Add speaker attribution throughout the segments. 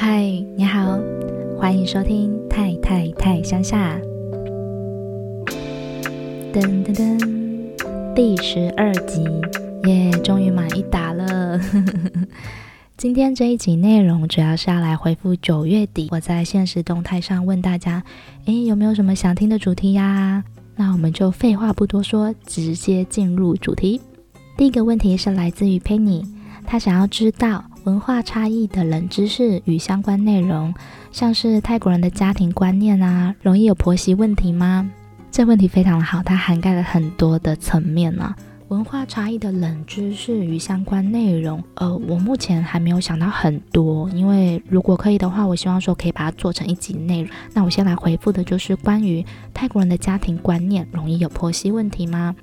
Speaker 1: 嗨，你好，欢迎收听《太太太乡下》。噔噔噔，第十二集，耶，终于满一打了。今天这一集内容主要是要来回复九月底我在现实动态上问大家，诶，有没有什么想听的主题呀？那我们就废话不多说，直接进入主题。第一个问题是来自于 Penny，她想要知道文化差异的冷知识与相关内容，像是泰国人的家庭观念啊，容易有婆媳问题吗？这问题非常的好，它涵盖了很多的层面呢、文化差异的冷知识与相关内容，呃，我目前还没有想到很多，因为如果可以的话，我希望说可以把它做成一集内容。那我先来回复的就是关于泰国人的家庭观念，容易有婆媳问题吗？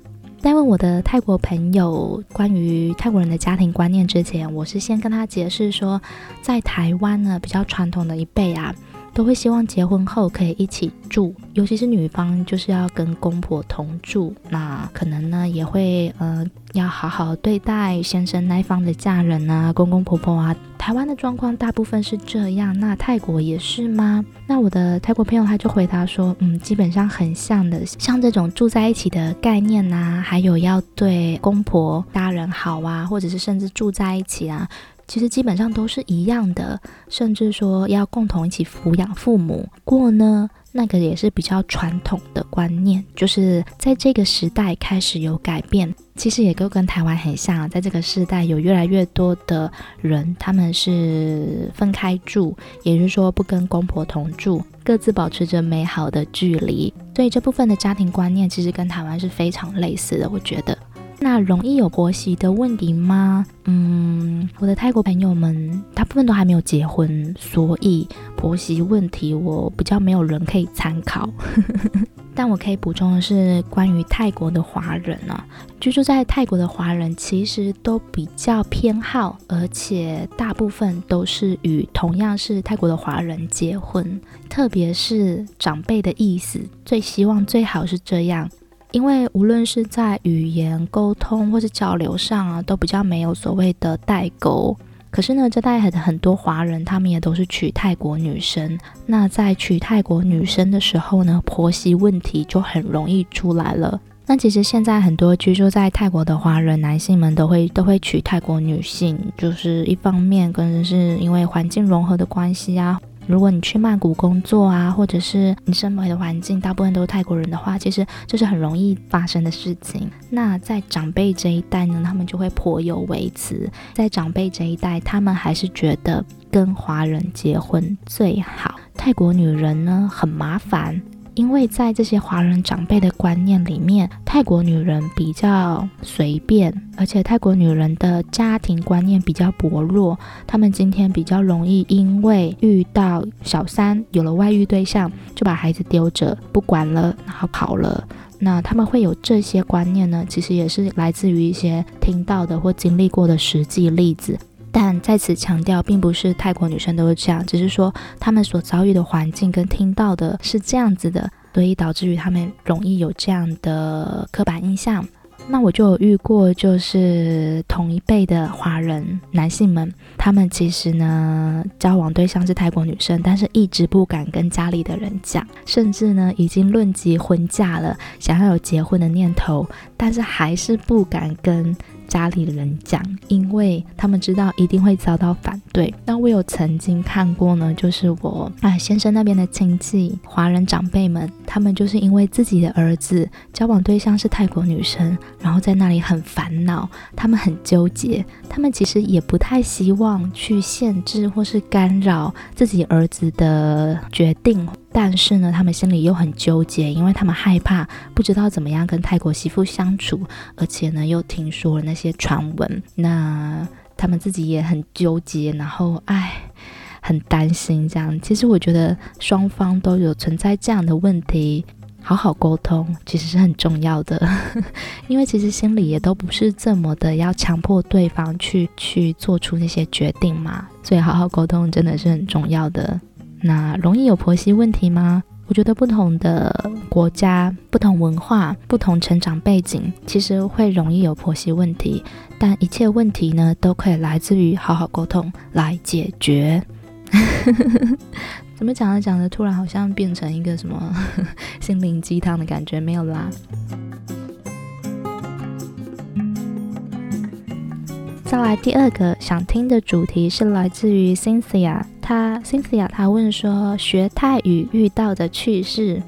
Speaker 1: 在问我的泰国朋友关于泰国人的家庭观念之前，我是先跟他解释说，在台湾呢，比较传统的一辈啊。都会希望结婚后可以一起住，尤其是女方就是要跟公婆同住，那可能呢也会呃要好好对待先生那一方的家人啊，公公婆婆啊。台湾的状况大部分是这样，那泰国也是吗？那我的泰国朋友他就回答说，嗯，基本上很像的，像这种住在一起的概念呐、啊，还有要对公婆家人好啊，或者是甚至住在一起啊。其实基本上都是一样的，甚至说要共同一起抚养父母。不过呢，那个也是比较传统的观念，就是在这个时代开始有改变。其实也都跟台湾很像，在这个时代有越来越多的人，他们是分开住，也就是说不跟公婆同住，各自保持着美好的距离。所以这部分的家庭观念其实跟台湾是非常类似的，我觉得。那容易有婆媳的问题吗？嗯，我的泰国朋友们大部分都还没有结婚，所以婆媳问题我比较没有人可以参考。但我可以补充的是，关于泰国的华人呢、啊，居住在泰国的华人其实都比较偏好，而且大部分都是与同样是泰国的华人结婚，特别是长辈的意思，最希望最好是这样。因为无论是在语言沟通或是交流上啊，都比较没有所谓的代沟。可是呢，这代很很多华人，他们也都是娶泰国女生。那在娶泰国女生的时候呢，婆媳问题就很容易出来了。那其实现在很多居住在泰国的华人男性们都会都会娶泰国女性，就是一方面可能是因为环境融合的关系啊。如果你去曼谷工作啊，或者是你身边的环境大部分都是泰国人的话，其实这是很容易发生的事情。那在长辈这一代呢，他们就会颇有微词。在长辈这一代，他们还是觉得跟华人结婚最好。泰国女人呢，很麻烦。因为在这些华人长辈的观念里面，泰国女人比较随便，而且泰国女人的家庭观念比较薄弱，她们今天比较容易因为遇到小三，有了外遇对象，就把孩子丢着不管了，然后跑了。那他们会有这些观念呢，其实也是来自于一些听到的或经历过的实际例子。但在此强调，并不是泰国女生都是这样，只是说她们所遭遇的环境跟听到的是这样子的，所以导致于她们容易有这样的刻板印象。那我就有遇过，就是同一辈的华人男性们，他们其实呢交往对象是泰国女生，但是一直不敢跟家里的人讲，甚至呢已经论及婚嫁了，想要有结婚的念头，但是还是不敢跟。家里人讲，因为他们知道一定会遭到反对。那我有曾经看过呢，就是我啊先生那边的亲戚，华人长辈们，他们就是因为自己的儿子交往对象是泰国女生，然后在那里很烦恼，他们很纠结，他们其实也不太希望去限制或是干扰自己儿子的决定。但是呢，他们心里又很纠结，因为他们害怕不知道怎么样跟泰国媳妇相处，而且呢又听说了那些传闻，那他们自己也很纠结，然后唉，很担心这样。其实我觉得双方都有存在这样的问题，好好沟通其实是很重要的，因为其实心里也都不是这么的要强迫对方去去做出那些决定嘛，所以好好沟通真的是很重要的。那容易有婆媳问题吗？我觉得不同的国家、不同文化、不同成长背景，其实会容易有婆媳问题。但一切问题呢，都可以来自于好好沟通来解决。怎么讲着讲着，突然好像变成一个什么 心灵鸡汤的感觉？没有啦。再来第二个想听的主题是来自于 Cynthia，他 Cynthia 他问说学泰语遇到的趣事。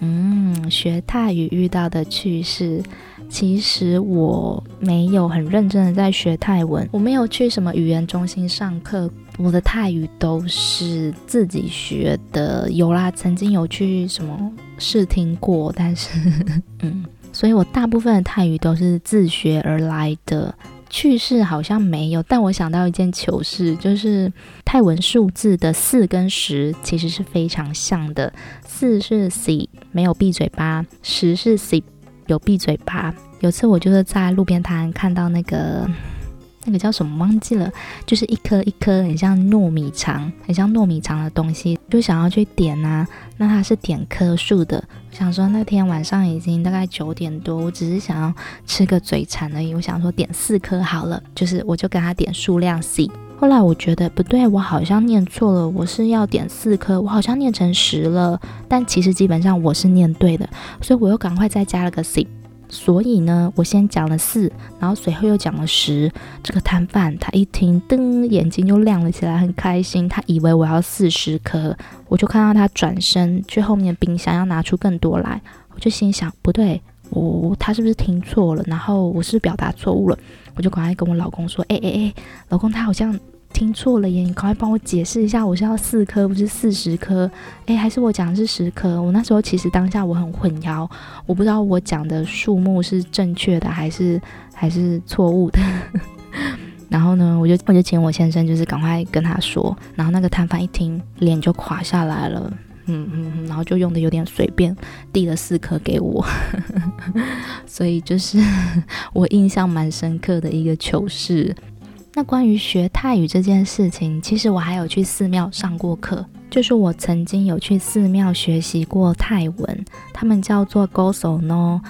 Speaker 1: 嗯，学泰语遇到的趣事，其实我没有很认真的在学泰文，我没有去什么语言中心上课，我的泰语都是自己学的。有啦，曾经有去什么试听过，但是嗯，所以我大部分的泰语都是自学而来的。趣事好像没有，但我想到一件糗事，就是泰文数字的四跟十其实是非常像的。四是 C，没有闭嘴巴；十是 C，有闭嘴巴。有次我就是在路边摊看到那个。那个叫什么忘记了，就是一颗一颗很像糯米肠，很像糯米肠的东西，就想要去点啊。那它是点颗数的，我想说那天晚上已经大概九点多，我只是想要吃个嘴馋而已。我想说点四颗好了，就是我就跟他点数量 C。后来我觉得不对，我好像念错了，我是要点四颗，我好像念成十了，但其实基本上我是念对的，所以我又赶快再加了个 C。所以呢，我先讲了四，然后随后又讲了十。这个摊贩他一听，噔，眼睛就亮了起来，很开心。他以为我要四十颗，我就看到他转身去后面冰箱要拿出更多来。我就心想，不对，我他是不是听错了？然后我是是表达错误了？我就赶快跟我老公说，哎哎哎，老公，他好像。听错了耶！你赶快帮我解释一下，我是要四颗，不是四十颗？诶，还是我讲的是十颗？我那时候其实当下我很混淆，我不知道我讲的数目是正确的还是还是错误的。然后呢，我就我就请我先生就是赶快跟他说，然后那个摊贩一听，脸就垮下来了，嗯嗯嗯，然后就用的有点随便，递了四颗给我，所以就是 我印象蛮深刻的一个糗事。那关于学泰语这件事情，其实我还有去寺庙上过课，就是我曾经有去寺庙学习过泰文，他们叫做 g o s o n o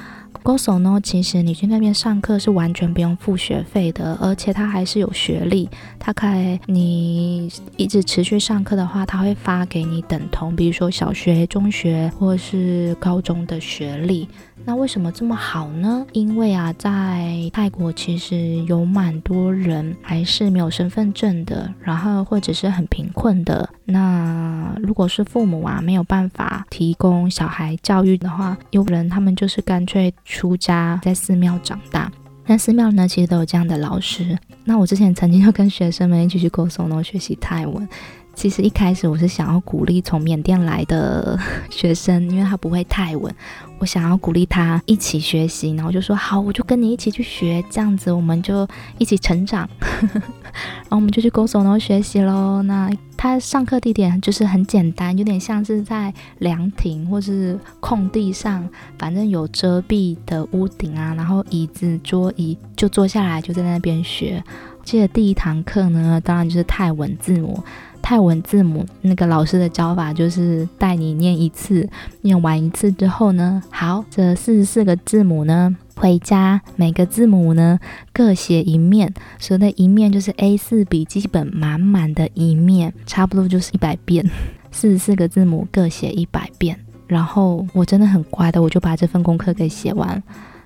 Speaker 1: Gosono。Gosono 其实你去那边上课是完全不用付学费的，而且他还是有学历，他可以你一直持续上课的话，他会发给你等同，比如说小学、中学或是高中的学历。那为什么这么好呢？因为啊，在泰国其实有蛮多人还是没有身份证的，然后或者是很贫困的。那如果是父母啊没有办法提供小孩教育的话，有人他们就是干脆出家在寺庙长大。那寺庙呢，其实都有这样的老师。那我之前曾经就跟学生们一起去过松隆学习泰文。其实一开始我是想要鼓励从缅甸来的 学生，因为他不会泰文，我想要鼓励他一起学习，然后就说好，我就跟你一起去学，这样子我们就一起成长。然后我们就去 g o s o n 学习喽。那他上课地点就是很简单，有点像是在凉亭或是空地上，反正有遮蔽的屋顶啊，然后椅子桌椅就坐下来就在那边学。记得第一堂课呢，当然就是泰文字母。泰文字母那个老师的教法就是带你念一次，念完一次之后呢，好，这四十四个字母呢，回家每个字母呢各写一面，所谓的一面就是 A4 笔记本满满的一面，差不多就是一百遍，四十四个字母各写一百遍。然后我真的很乖的，我就把这份功课给写完。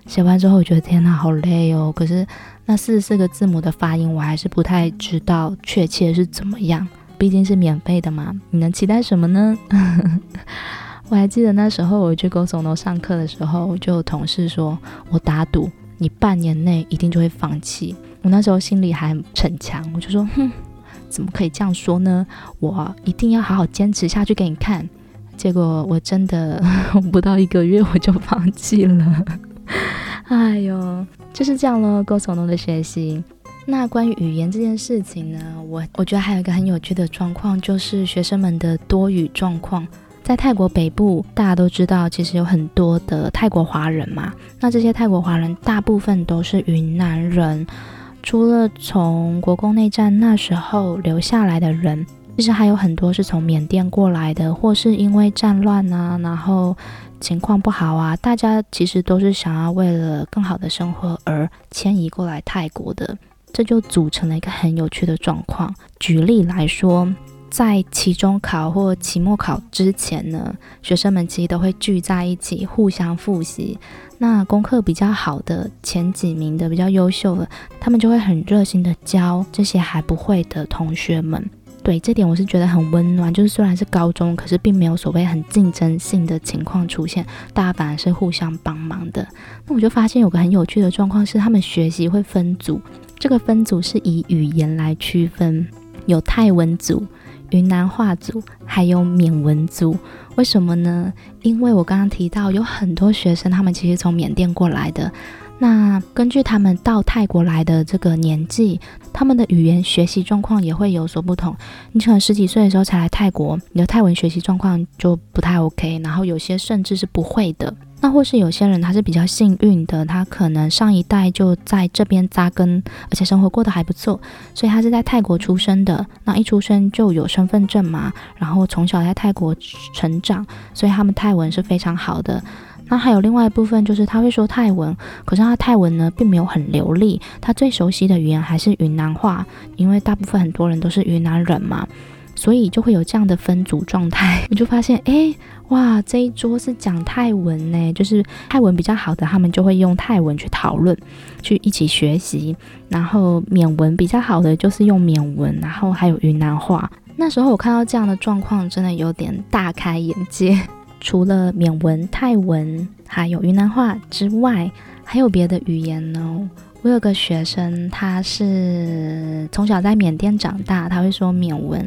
Speaker 1: 写完之后，我觉得天哪，好累哦。可是那四十四个字母的发音，我还是不太知道确切是怎么样。毕竟是免费的嘛，你能期待什么呢？我还记得那时候我去 Gosono 上课的时候，就有同事说我打赌你半年内一定就会放弃。我那时候心里还逞强，我就说哼，怎么可以这样说呢？我一定要好好坚持下去给你看。结果我真的 不到一个月我就放弃了。哎呦，就是这样咯，Gosono 的学习。那关于语言这件事情呢，我我觉得还有一个很有趣的状况，就是学生们的多语状况。在泰国北部，大家都知道，其实有很多的泰国华人嘛。那这些泰国华人大部分都是云南人，除了从国共内战那时候留下来的人，其实还有很多是从缅甸过来的，或是因为战乱啊，然后情况不好啊，大家其实都是想要为了更好的生活而迁移过来泰国的。这就组成了一个很有趣的状况。举例来说，在期中考或期末考之前呢，学生们其实都会聚在一起互相复习。那功课比较好的前几名的比较优秀的，他们就会很热心的教这些还不会的同学们。对，这点我是觉得很温暖，就是虽然是高中，可是并没有所谓很竞争性的情况出现，大家反而是互相帮忙的。那我就发现有个很有趣的状况是，他们学习会分组，这个分组是以语言来区分，有泰文组、云南话组，还有缅文组。为什么呢？因为我刚刚提到有很多学生，他们其实从缅甸过来的。那根据他们到泰国来的这个年纪，他们的语言学习状况也会有所不同。你可能十几岁的时候才来泰国，你的泰文学习状况就不太 OK，然后有些甚至是不会的。那或是有些人他是比较幸运的，他可能上一代就在这边扎根，而且生活过得还不错，所以他是在泰国出生的。那一出生就有身份证嘛，然后从小在泰国成长，所以他们泰文是非常好的。那还有另外一部分，就是他会说泰文，可是他泰文呢并没有很流利，他最熟悉的语言还是云南话，因为大部分很多人都是云南人嘛，所以就会有这样的分组状态。我就发现，诶，哇，这一桌是讲泰文呢，就是泰文比较好的，他们就会用泰文去讨论，去一起学习。然后缅文比较好的就是用缅文，然后还有云南话。那时候我看到这样的状况，真的有点大开眼界。除了缅文、泰文，还有云南话之外，还有别的语言呢。我有个学生，他是从小在缅甸长大，他会说缅文，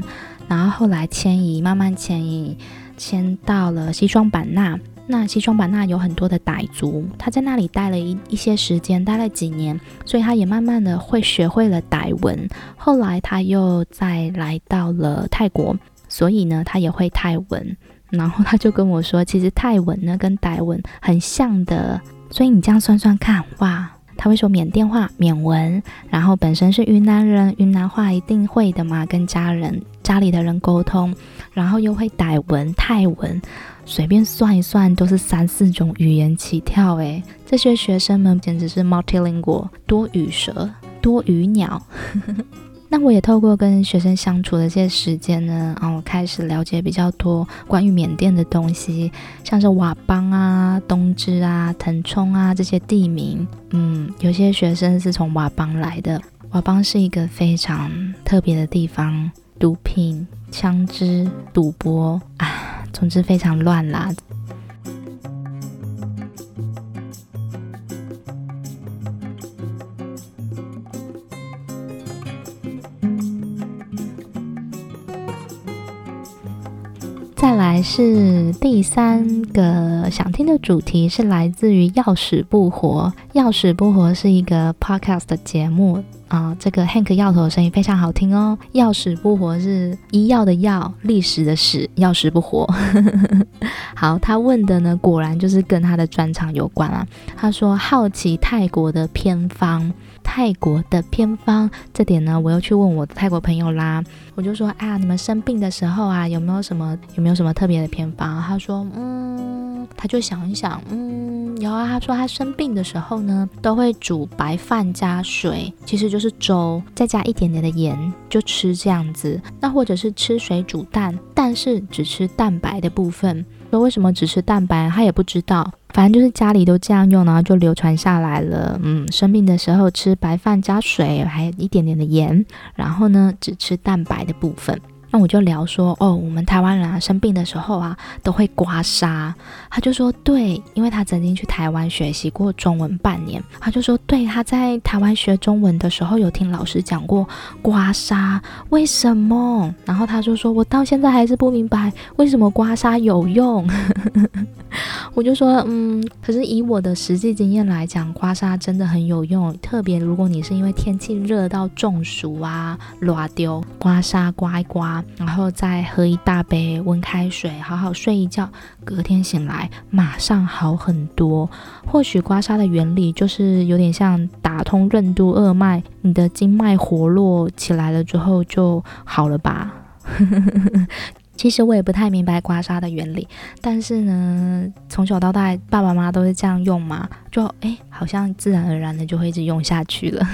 Speaker 1: 然后后来迁移，慢慢迁移，迁到了西双版纳。那西双版纳有很多的傣族，他在那里待了一一些时间，待了几年，所以他也慢慢的会学会了傣文。后来他又再来到了泰国，所以呢，他也会泰文。然后他就跟我说，其实泰文呢跟傣文很像的，所以你这样算算看，哇，他会说缅甸话、缅文，然后本身是云南人，云南话一定会的嘛，跟家人、家里的人沟通，然后又会傣文、泰文，随便算一算都是三四种语言起跳，诶，这些学生们简直是 multilingual 多语蛇、多语鸟。那我也透过跟学生相处的这些时间呢，啊，我开始了解比较多关于缅甸的东西，像是佤邦啊、东芝啊、腾冲啊这些地名。嗯，有些学生是从佤邦来的，佤邦是一个非常特别的地方，毒品、枪支、赌博啊，总之非常乱啦。是第三个想听的主题，是来自于要死不活。要死不活是一个 podcast 的节目啊、这个 Hank 药头的声音非常好听哦。药死不活是医药的药，历史的史，药死不活。好，他问的呢，果然就是跟他的专长有关啊。他说好奇泰国的偏方。泰国的偏方这点呢，我又去问我的泰国朋友啦。我就说，哎呀，你们生病的时候啊，有没有什么有没有什么特别的偏方？他说，嗯，他就想一想，嗯，有啊。他说他生病的时候呢，都会煮白饭加水，其实就是粥，再加一点点的盐，就吃这样子。那或者是吃水煮蛋，但是只吃蛋白的部分。说为什么只吃蛋白，他也不知道。反正就是家里都这样用，然后就流传下来了。嗯，生病的时候吃白饭加水，还有一点点的盐，然后呢，只吃蛋白的部分。那我就聊说，哦，我们台湾人啊，生病的时候啊，都会刮痧。他就说，对，因为他曾经去台湾学习过中文半年。他就说，对，他在台湾学中文的时候，有听老师讲过刮痧，为什么？然后他就说，我到现在还是不明白为什么刮痧有用。我就说，嗯，可是以我的实际经验来讲，刮痧真的很有用，特别如果你是因为天气热到中暑啊、热丢，刮痧刮一刮。然后再喝一大杯温开水，好好睡一觉，隔天醒来马上好很多。或许刮痧的原理就是有点像打通任督二脉，你的经脉活络起来了之后就好了吧？其实我也不太明白刮痧的原理，但是呢，从小到大爸爸妈妈都是这样用嘛，就诶，好像自然而然的就会一直用下去了。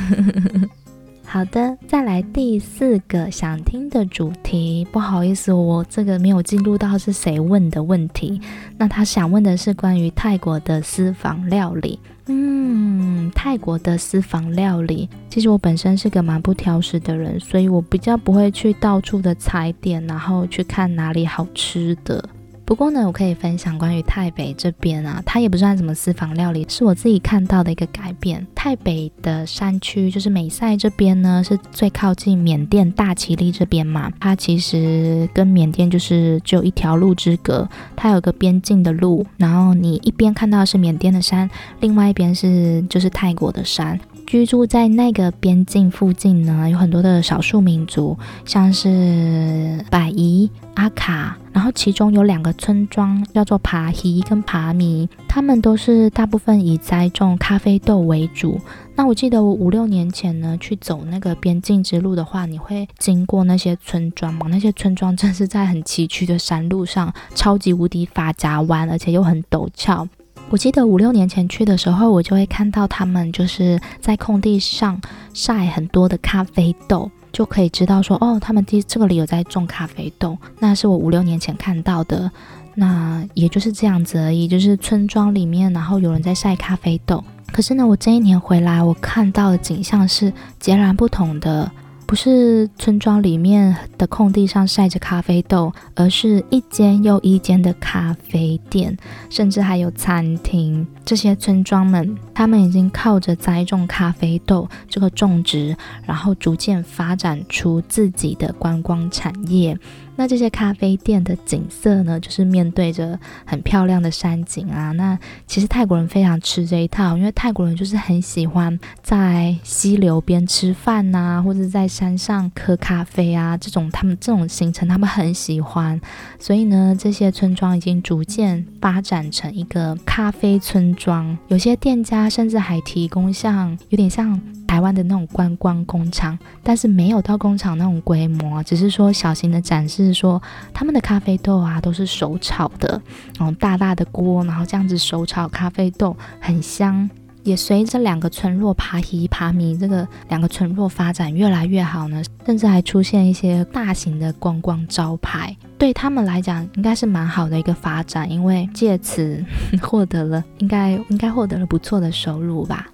Speaker 1: 好的，再来第四个想听的主题。不好意思，我这个没有记录到是谁问的问题。那他想问的是关于泰国的私房料理。嗯，泰国的私房料理，其实我本身是个蛮不挑食的人，所以我比较不会去到处的踩点，然后去看哪里好吃的。不过呢，我可以分享关于泰北这边啊，它也不算什么私房料理，是我自己看到的一个改变。泰北的山区就是美赛这边呢，是最靠近缅甸大其力这边嘛，它其实跟缅甸就是只有一条路之隔，它有个边境的路，然后你一边看到是缅甸的山，另外一边是就是泰国的山。居住在那个边境附近呢，有很多的少数民族，像是百夷、阿卡，然后其中有两个村庄叫做帕希跟爬米，他们都是大部分以栽种咖啡豆为主。那我记得我五六年前呢去走那个边境之路的话，你会经过那些村庄嘛？那些村庄正是在很崎岖的山路上，超级无敌发夹弯，而且又很陡峭。我记得五六年前去的时候，我就会看到他们就是在空地上晒很多的咖啡豆，就可以知道说，哦，他们这这个里有在种咖啡豆。那是我五六年前看到的，那也就是这样子而已，就是村庄里面，然后有人在晒咖啡豆。可是呢，我这一年回来，我看到的景象是截然不同的。不是村庄里面的空地上晒着咖啡豆，而是一间又一间的咖啡店，甚至还有餐厅。这些村庄们，他们已经靠着栽种咖啡豆这个种植，然后逐渐发展出自己的观光产业。那这些咖啡店的景色呢，就是面对着很漂亮的山景啊。那其实泰国人非常吃这一套，因为泰国人就是很喜欢在溪流边吃饭呐，或者在山上喝咖啡啊，这种他们这种行程他们很喜欢。所以呢，这些村庄已经逐渐发展成一个咖啡村庄，有些店家甚至还提供像有点像。台湾的那种观光工厂，但是没有到工厂那种规模，只是说小型的展示，说他们的咖啡豆啊都是手炒的，然后大大的锅，然后这样子手炒咖啡豆很香。也随着两个村落帕希帕米这个两个村落发展越来越好呢，甚至还出现一些大型的观光招牌，对他们来讲应该是蛮好的一个发展，因为借此获得了应该应该获得了不错的收入吧。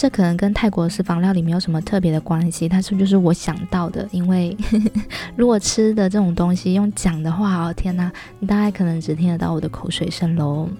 Speaker 1: 这可能跟泰国私房料理没有什么特别的关系，它是就是我想到的。因为呵 呵如果吃的这种东西用讲的话，哦天哪，你大概可能只听得到我的口水声喽。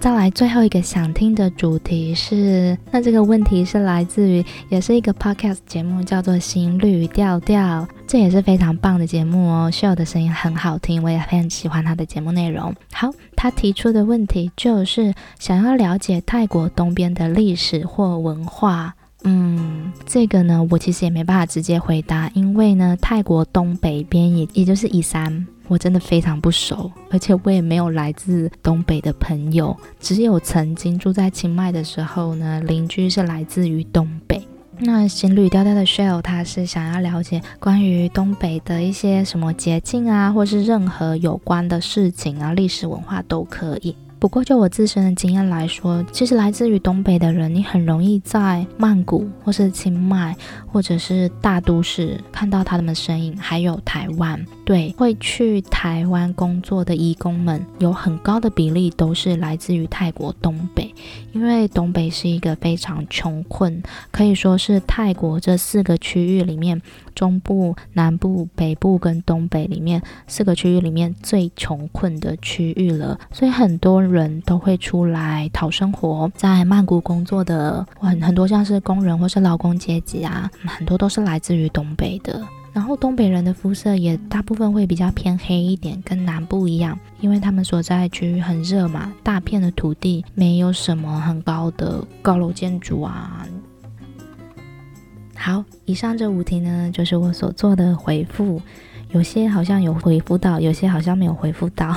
Speaker 1: 再来最后一个想听的主题是，那这个问题是来自于也是一个 podcast 节目，叫做《心率调调》。这也是非常棒的节目哦，秀的声音很好听，我也非常喜欢他的节目内容。好，他提出的问题就是想要了解泰国东边的历史或文化。嗯，这个呢，我其实也没办法直接回答，因为呢，泰国东北边也也就是以山，我真的非常不熟，而且我也没有来自东北的朋友，只有曾经住在清迈的时候呢，邻居是来自于东北。那行旅调调的 Shell，他是想要了解关于东北的一些什么捷径啊，或是任何有关的事情啊，历史文化都可以。不过，就我自身的经验来说，其实来自于东北的人，你很容易在曼谷或是清迈，或者是大都市看到他们的身影。还有台湾，对，会去台湾工作的义工们，有很高的比例都是来自于泰国东北，因为东北是一个非常穷困，可以说是泰国这四个区域里面。中部、南部、北部跟东北里面四个区域里面最穷困的区域了，所以很多人都会出来讨生活。在曼谷工作的很很多像是工人或是劳工阶级啊，很多都是来自于东北的。然后东北人的肤色也大部分会比较偏黑一点，跟南部一样，因为他们所在区域很热嘛，大片的土地，没有什么很高的高楼建筑啊。好，以上这五题呢，就是我所做的回复，有些好像有回复到，有些好像没有回复到。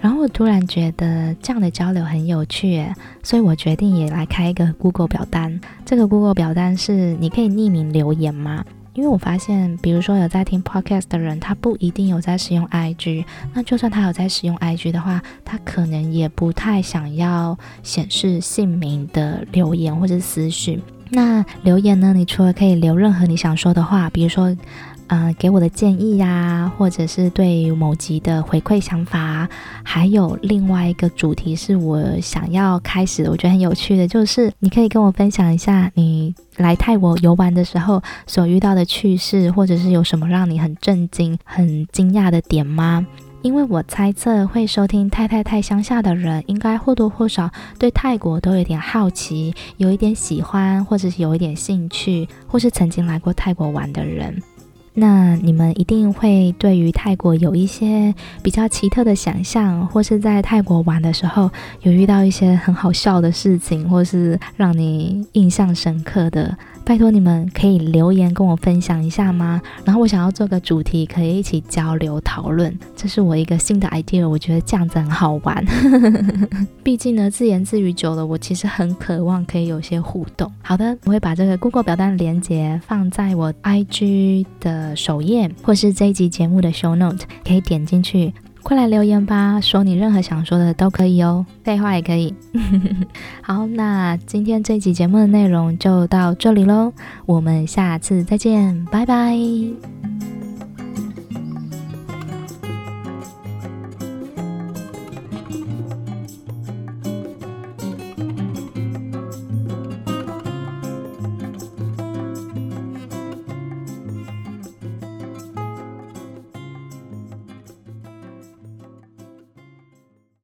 Speaker 1: 然后我突然觉得这样的交流很有趣，所以我决定也来开一个 Google 表单。这个 Google 表单是你可以匿名留言吗？因为我发现，比如说有在听 podcast 的人，他不一定有在使用 IG。那就算他有在使用 IG 的话，他可能也不太想要显示姓名的留言或者私讯。那留言呢？你除了可以留任何你想说的话，比如说，呃，给我的建议呀、或者是对某集的回馈想法，还有另外一个主题是我想要开始的，我觉得很有趣的，就是你可以跟我分享一下你来泰国游玩的时候所遇到的趣事，或者是有什么让你很震惊、很惊讶的点吗？因为我猜测会收听太太太乡下的人，应该或多或少对泰国都有点好奇，有一点喜欢，或者是有一点兴趣，或是曾经来过泰国玩的人。那你们一定会对于泰国有一些比较奇特的想象，或是在泰国玩的时候有遇到一些很好笑的事情，或是让你印象深刻的。拜托你们可以留言跟我分享一下吗？然后我想要做个主题，可以一起交流讨论。这是我一个新的 idea，我觉得这样子很好玩。毕竟呢，自言自语久了，我其实很渴望可以有些互动。好的，我会把这个 Google 表单的链接放在我 IG 的首页，或是这一集节目的 show note，可以点进去。快来留言吧，说你任何想说的都可以哦，废话也可以。好，那今天这期节目的内容就到这里喽，我们下次再见，拜拜。